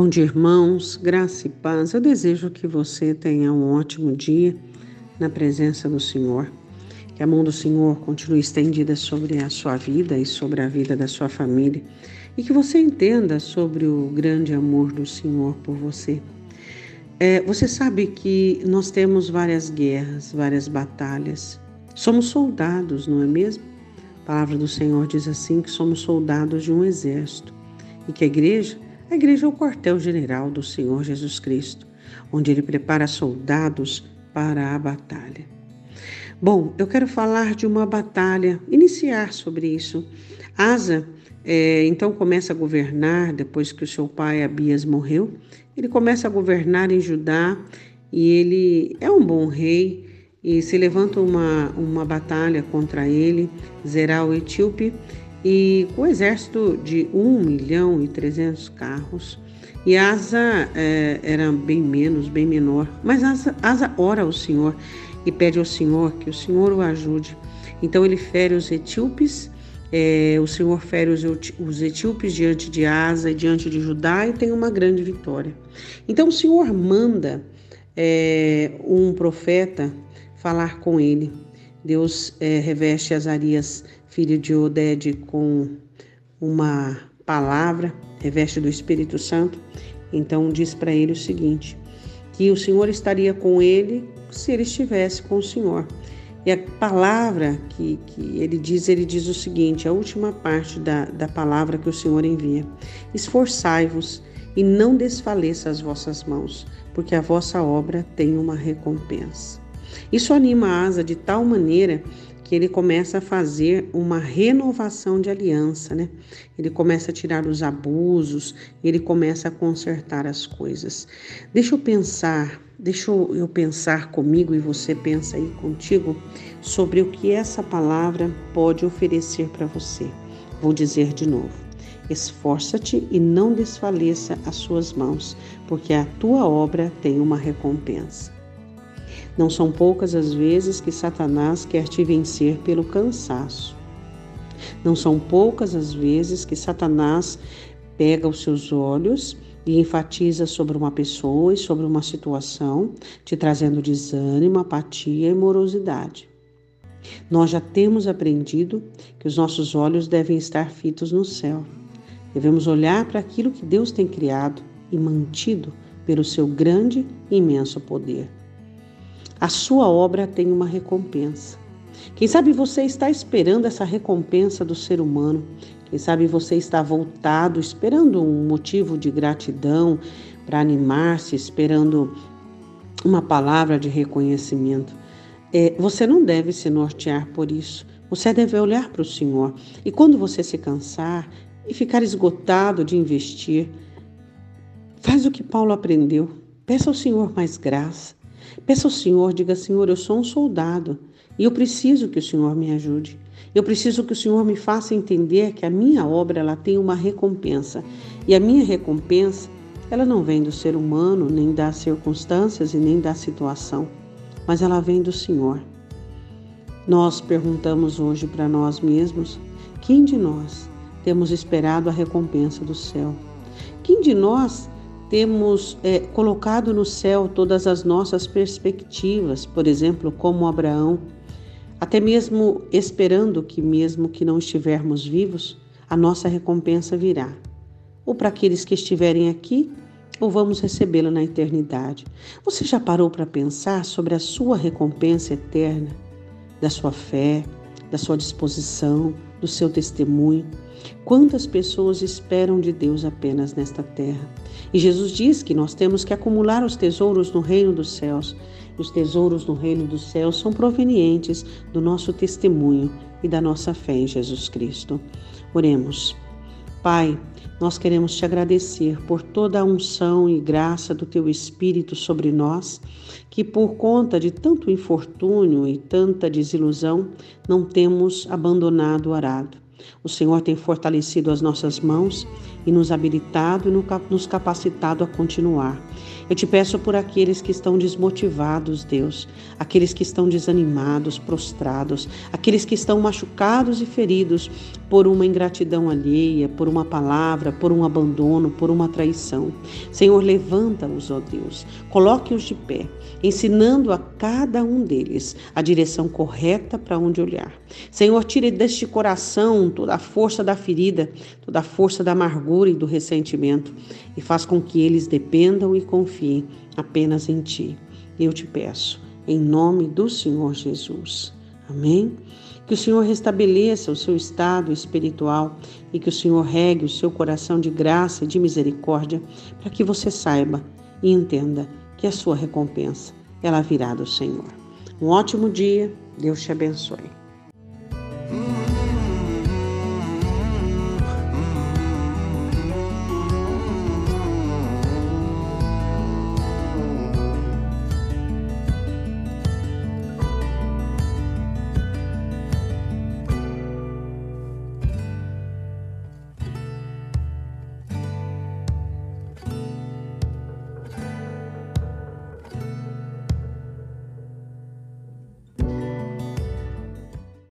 Bom dia, irmãos, graça e paz. Eu desejo que você tenha um ótimo dia na presença do Senhor. Que a mão do Senhor continue estendida sobre a sua vida e sobre a vida da sua família. E que você entenda sobre o grande amor do Senhor por você. É, você sabe que nós temos várias guerras, várias batalhas. Somos soldados, não é mesmo? A palavra do Senhor diz assim que somos soldados de um exército e que a igreja a igreja é o quartel-general do Senhor Jesus Cristo, onde ele prepara soldados para a batalha. Bom, eu quero falar de uma batalha, iniciar sobre isso. Asa, é, então, começa a governar depois que o seu pai Abias morreu. Ele começa a governar em Judá e ele é um bom rei e se levanta uma, uma batalha contra ele, Zerá o etíope, e com o exército de 1 milhão e 300 carros. E Asa é, era bem menos, bem menor, mas Asa, Asa ora ao Senhor e pede ao Senhor que o Senhor o ajude. Então ele fere os etíopes, é, o Senhor fere os, os etíopes diante de Asa e diante de Judá e tem uma grande vitória. Então o Senhor manda é, um profeta falar com ele. Deus é, reveste Azarias filho de Oded, com uma palavra, reveste do Espírito Santo. Então diz para ele o seguinte: que o Senhor estaria com ele se ele estivesse com o Senhor. E a palavra que, que ele diz, ele diz o seguinte: a última parte da, da palavra que o Senhor envia: Esforçai-vos e não desfaleça as vossas mãos, porque a vossa obra tem uma recompensa. Isso anima a asa de tal maneira que ele começa a fazer uma renovação de aliança, né? Ele começa a tirar os abusos, ele começa a consertar as coisas. Deixa eu pensar, deixa eu pensar comigo e você pensa aí contigo sobre o que essa palavra pode oferecer para você. Vou dizer de novo. Esforça-te e não desfaleça as suas mãos, porque a tua obra tem uma recompensa. Não são poucas as vezes que Satanás quer te vencer pelo cansaço. Não são poucas as vezes que Satanás pega os seus olhos e enfatiza sobre uma pessoa e sobre uma situação, te trazendo desânimo, apatia e morosidade. Nós já temos aprendido que os nossos olhos devem estar fitos no céu. Devemos olhar para aquilo que Deus tem criado e mantido pelo seu grande e imenso poder. A sua obra tem uma recompensa. Quem sabe você está esperando essa recompensa do ser humano. Quem sabe você está voltado, esperando um motivo de gratidão para animar-se, esperando uma palavra de reconhecimento. É, você não deve se nortear por isso. Você deve olhar para o Senhor. E quando você se cansar e ficar esgotado de investir, faz o que Paulo aprendeu. Peça ao Senhor mais graça. Peça ao Senhor, diga: Senhor, eu sou um soldado e eu preciso que o Senhor me ajude. Eu preciso que o Senhor me faça entender que a minha obra ela tem uma recompensa e a minha recompensa ela não vem do ser humano, nem das circunstâncias e nem da situação, mas ela vem do Senhor. Nós perguntamos hoje para nós mesmos: quem de nós temos esperado a recompensa do céu? Quem de nós temos é, colocado no céu todas as nossas perspectivas, por exemplo, como Abraão, até mesmo esperando que, mesmo que não estivermos vivos, a nossa recompensa virá. Ou para aqueles que estiverem aqui, ou vamos recebê-la na eternidade. Você já parou para pensar sobre a sua recompensa eterna, da sua fé, da sua disposição, do seu testemunho? Quantas pessoas esperam de Deus apenas nesta terra? E Jesus diz que nós temos que acumular os tesouros no reino dos céus. Os tesouros no reino dos céus são provenientes do nosso testemunho e da nossa fé em Jesus Cristo. Oremos. Pai, nós queremos te agradecer por toda a unção e graça do teu Espírito sobre nós, que por conta de tanto infortúnio e tanta desilusão, não temos abandonado o arado. O Senhor tem fortalecido as nossas mãos e nos habilitado e nos capacitado a continuar. Eu te peço por aqueles que estão desmotivados, Deus, aqueles que estão desanimados, prostrados, aqueles que estão machucados e feridos por uma ingratidão alheia, por uma palavra, por um abandono, por uma traição. Senhor, levanta-os, ó Deus, coloque-os de pé, ensinando a cada um deles a direção correta para onde olhar. Senhor, tire deste coração toda a força da ferida, toda a força da amargura e do ressentimento e faz com que eles dependam e confiem apenas em Ti. Eu te peço, em nome do Senhor Jesus. Amém? Que o Senhor restabeleça o seu estado espiritual e que o Senhor regue o seu coração de graça e de misericórdia para que você saiba e entenda que a sua recompensa ela virá do Senhor. Um ótimo dia, Deus te abençoe.